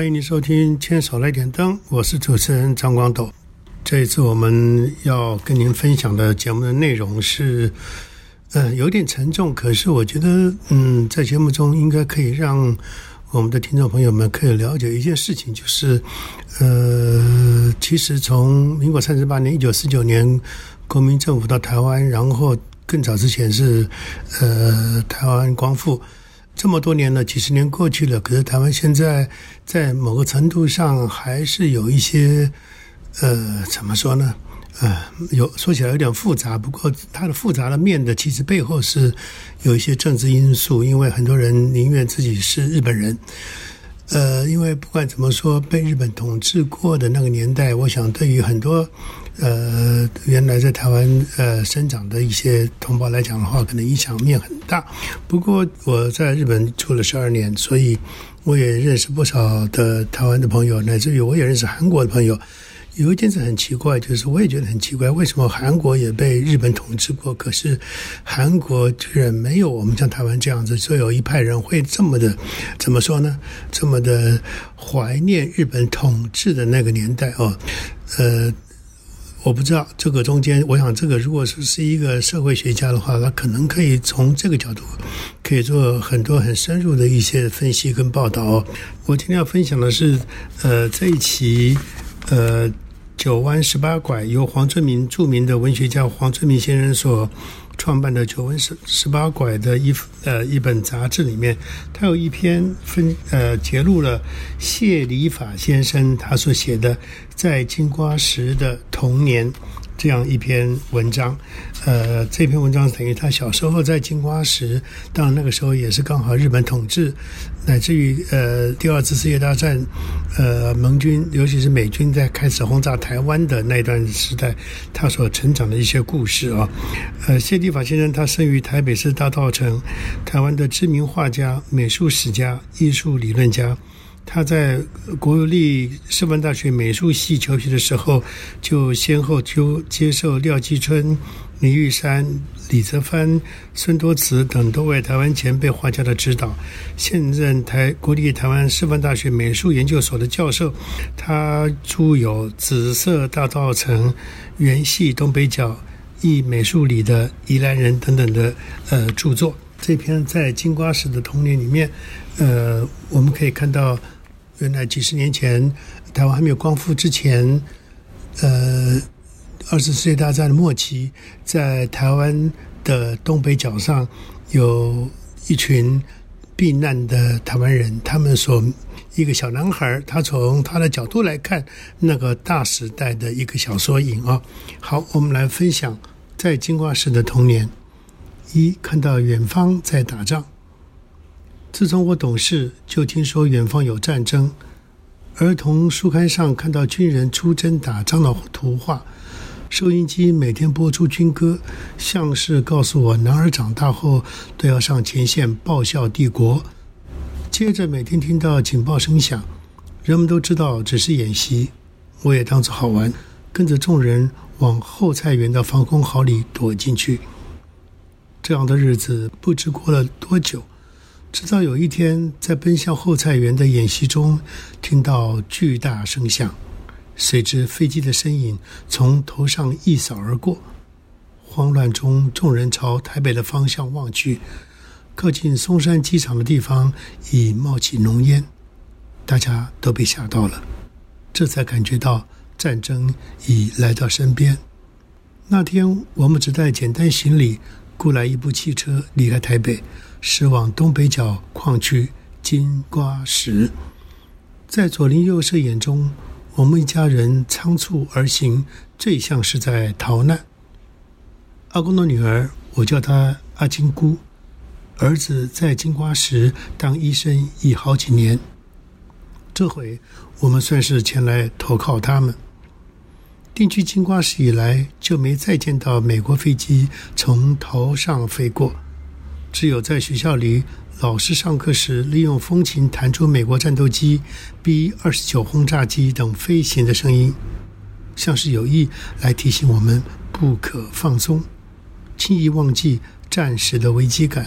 欢迎您收听《牵手来点灯》，我是主持人张光斗。这一次我们要跟您分享的节目的内容是，呃，有点沉重，可是我觉得，嗯，在节目中应该可以让我们的听众朋友们可以了解一件事情，就是，呃，其实从民国三十八年（一九四九年）国民政府到台湾，然后更早之前是，呃，台湾光复。这么多年了，几十年过去了，可是台湾现在在某个程度上还是有一些，呃，怎么说呢？呃，有说起来有点复杂，不过它的复杂的面的其实背后是有一些政治因素，因为很多人宁愿自己是日本人。呃，因为不管怎么说，被日本统治过的那个年代，我想对于很多。呃，原来在台湾呃生长的一些同胞来讲的话，可能影响面很大。不过我在日本住了十二年，所以我也认识不少的台湾的朋友，乃至于我也认识韩国的朋友。有一件事很奇怪，就是我也觉得很奇怪，为什么韩国也被日本统治过，可是韩国居然没有我们像台湾这样子，所以有一派人会这么的怎么说呢？这么的怀念日本统治的那个年代哦，呃。我不知道这个中间，我想这个如果是是一个社会学家的话，他可能可以从这个角度，可以做很多很深入的一些分析跟报道。我今天要分享的是，呃，这一期，呃，九弯十八拐，由黄春明著名的文学家黄春明先生所。创办的《九纹十十八拐》的一呃一本杂志里面，他有一篇分呃揭露了谢里法先生他所写的在金瓜石的童年。这样一篇文章，呃，这篇文章等于他小时候在金瓜石，当那个时候也是刚好日本统治，乃至于呃第二次世界大战，呃盟军尤其是美军在开始轰炸台湾的那段时代，他所成长的一些故事啊，呃谢地法先生他生于台北市大稻城，台湾的知名画家、美术史家、艺术理论家。他在国立师范大学美术系求学的时候，就先后就接受廖继春、李玉山、李泽藩、孙多慈等多位台湾前辈画家的指导，现任台国立台湾师范大学美术研究所的教授。他著有《紫色大道城》《原系东北角》《艺美术里的宜兰人》等等的呃著作。这篇在金瓜石的童年里面，呃，我们可以看到。原来几十年前，台湾还没有光复之前，呃，二次世界大战的末期，在台湾的东北角上，有一群避难的台湾人，他们所一个小男孩，他从他的角度来看那个大时代的一个小缩影啊。好，我们来分享在金瓜石的童年。一看到远方在打仗。自从我懂事，就听说远方有战争。儿童书刊上看到军人出征打仗的图画，收音机每天播出军歌，像是告诉我男儿长大后都要上前线报效帝国。接着每天听到警报声响，人们都知道只是演习，我也当作好玩，跟着众人往后菜园的防空壕里躲进去。这样的日子不知过了多久。直到有一天，在奔向后菜园的演习中，听到巨大声响，随之飞机的身影从头上一扫而过。慌乱中，众人朝台北的方向望去，靠近松山机场的地方已冒起浓烟，大家都被吓到了，这才感觉到战争已来到身边。那天，我们只带简单行李，雇来一部汽车离开台北。驶往东北角矿区金瓜石，在左邻右舍眼中，我们一家人仓促而行，最像是在逃难。阿公的女儿，我叫她阿金姑，儿子在金瓜石当医生已好几年，这回我们算是前来投靠他们。定居金瓜石以来，就没再见到美国飞机从头上飞过。只有在学校里，老师上课时利用风琴弹出美国战斗机 B 二十九轰炸机等飞行的声音，像是有意来提醒我们不可放松，轻易忘记战时的危机感。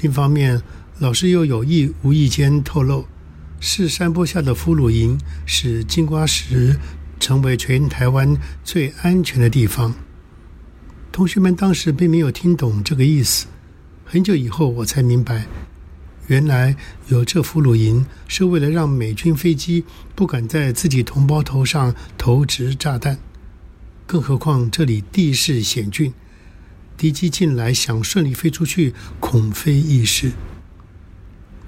另一方面，老师又有意无意间透露，是山坡下的俘虏营，使金瓜石成为全台湾最安全的地方。同学们当时并没有听懂这个意思，很久以后我才明白，原来有这俘虏营是为了让美军飞机不敢在自己同胞头上投掷炸弹。更何况这里地势险峻，敌机进来想顺利飞出去，恐非易事。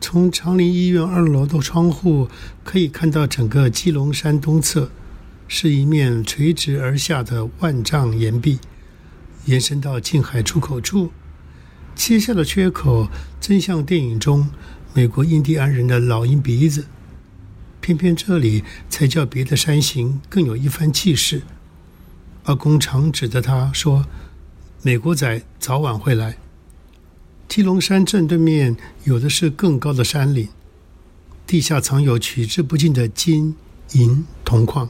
从长林医院二楼的窗户可以看到，整个基隆山东侧是一面垂直而下的万丈岩壁，延伸到近海出口处。切下的缺口真像电影中美国印第安人的老鹰鼻子。偏偏这里才叫别的山形更有一番气势。阿公常指着他说：“美国仔早晚会来。”基隆山正对面有的是更高的山岭，地下藏有取之不尽的金银铜矿，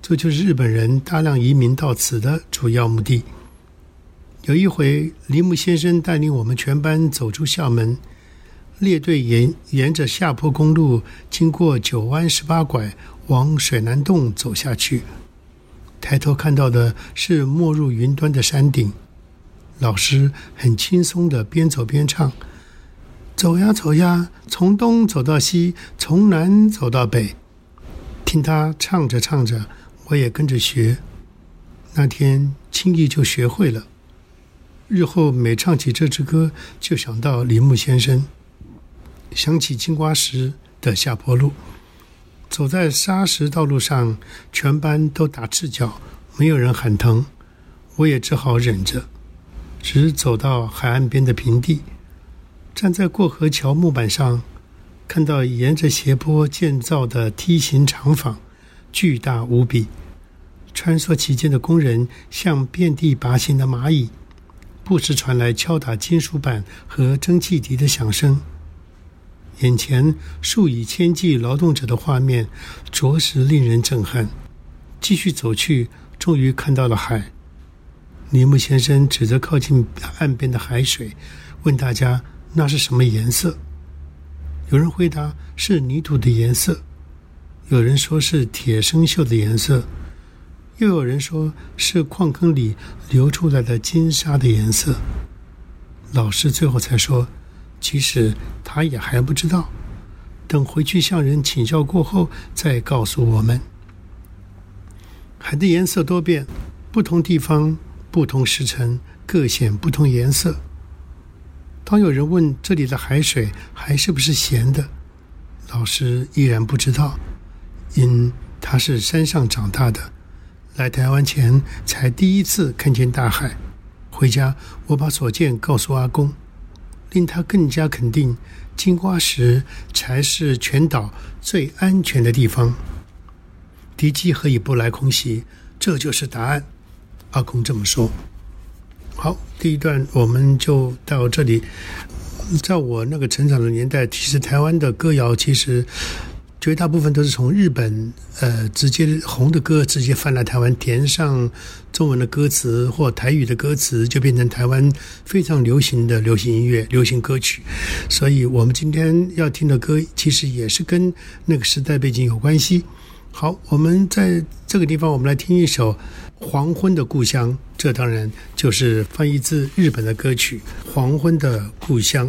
这就是日本人大量移民到此的主要目的。有一回，铃木先生带领我们全班走出校门，列队沿沿着下坡公路，经过九弯十八拐，往水南洞走下去。抬头看到的是没入云端的山顶，老师很轻松的边走边唱：“走呀走呀，从东走到西，从南走到北。”听他唱着唱着，我也跟着学。那天轻易就学会了。日后每唱起这支歌，就想到铃木先生，想起金瓜石的下坡路。走在沙石道路上，全班都打赤脚，没有人喊疼，我也只好忍着，直走到海岸边的平地，站在过河桥木板上，看到沿着斜坡建造的梯形厂房，巨大无比，穿梭其间的工人像遍地爬行的蚂蚁，不时传来敲打金属板和蒸汽笛的响声。眼前数以千计劳动者的画面，着实令人震撼。继续走去，终于看到了海。铃木先生指着靠近岸边的海水，问大家：“那是什么颜色？”有人回答：“是泥土的颜色。”有人说是铁生锈的颜色，又有人说是矿坑里流出来的金沙的颜色。老师最后才说。其实他也还不知道，等回去向人请教过后再告诉我们。海的颜色多变，不同地方、不同时辰各显不同颜色。当有人问这里的海水还是不是咸的，老师依然不知道，因他是山上长大的，来台湾前才第一次看见大海。回家，我把所见告诉阿公。令他更加肯定，金瓜石才是全岛最安全的地方。敌机何以不来空袭？这就是答案。阿公这么说。好，第一段我们就到这里。在我那个成长的年代，其实台湾的歌谣其实。绝大部分都是从日本，呃，直接红的歌直接翻来台湾，填上中文的歌词或台语的歌词，就变成台湾非常流行的流行音乐、流行歌曲。所以，我们今天要听的歌，其实也是跟那个时代背景有关系。好，我们在这个地方，我们来听一首《黄昏的故乡》，这当然就是翻译自日本的歌曲《黄昏的故乡》。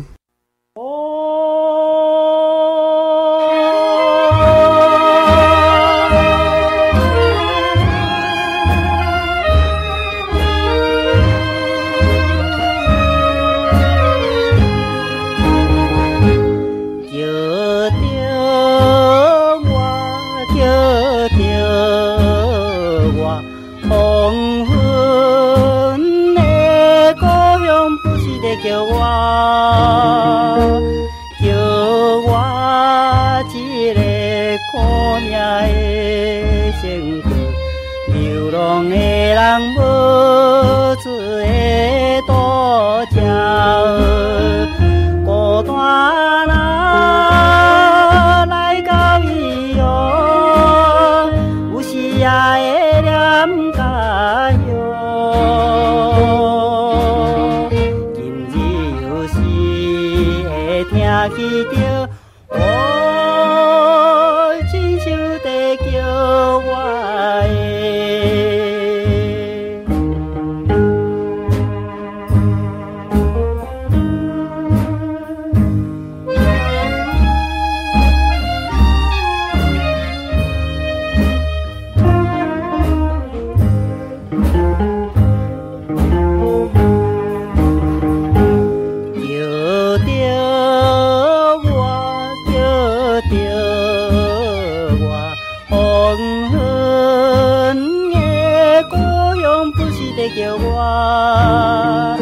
叫我，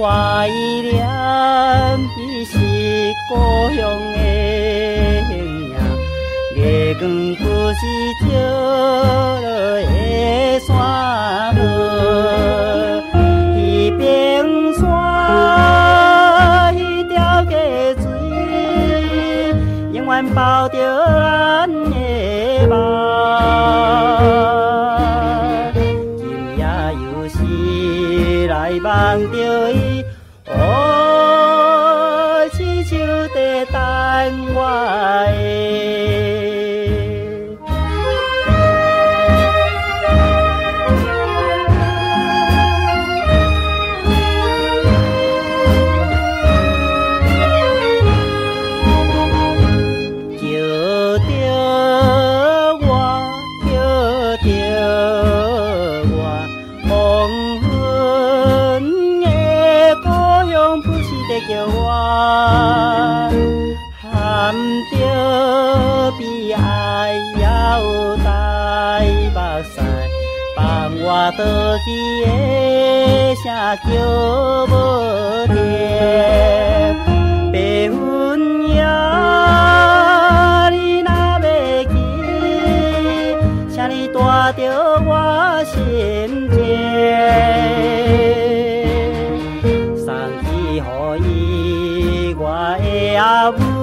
怀念伊是故乡的影，月光不是照落的山河，一边山一条溪水，永远抱着咱的梦。西，放我倒去的声叫无停，白云夜你若要去，请你带着我心情，送去予伊我的阿母。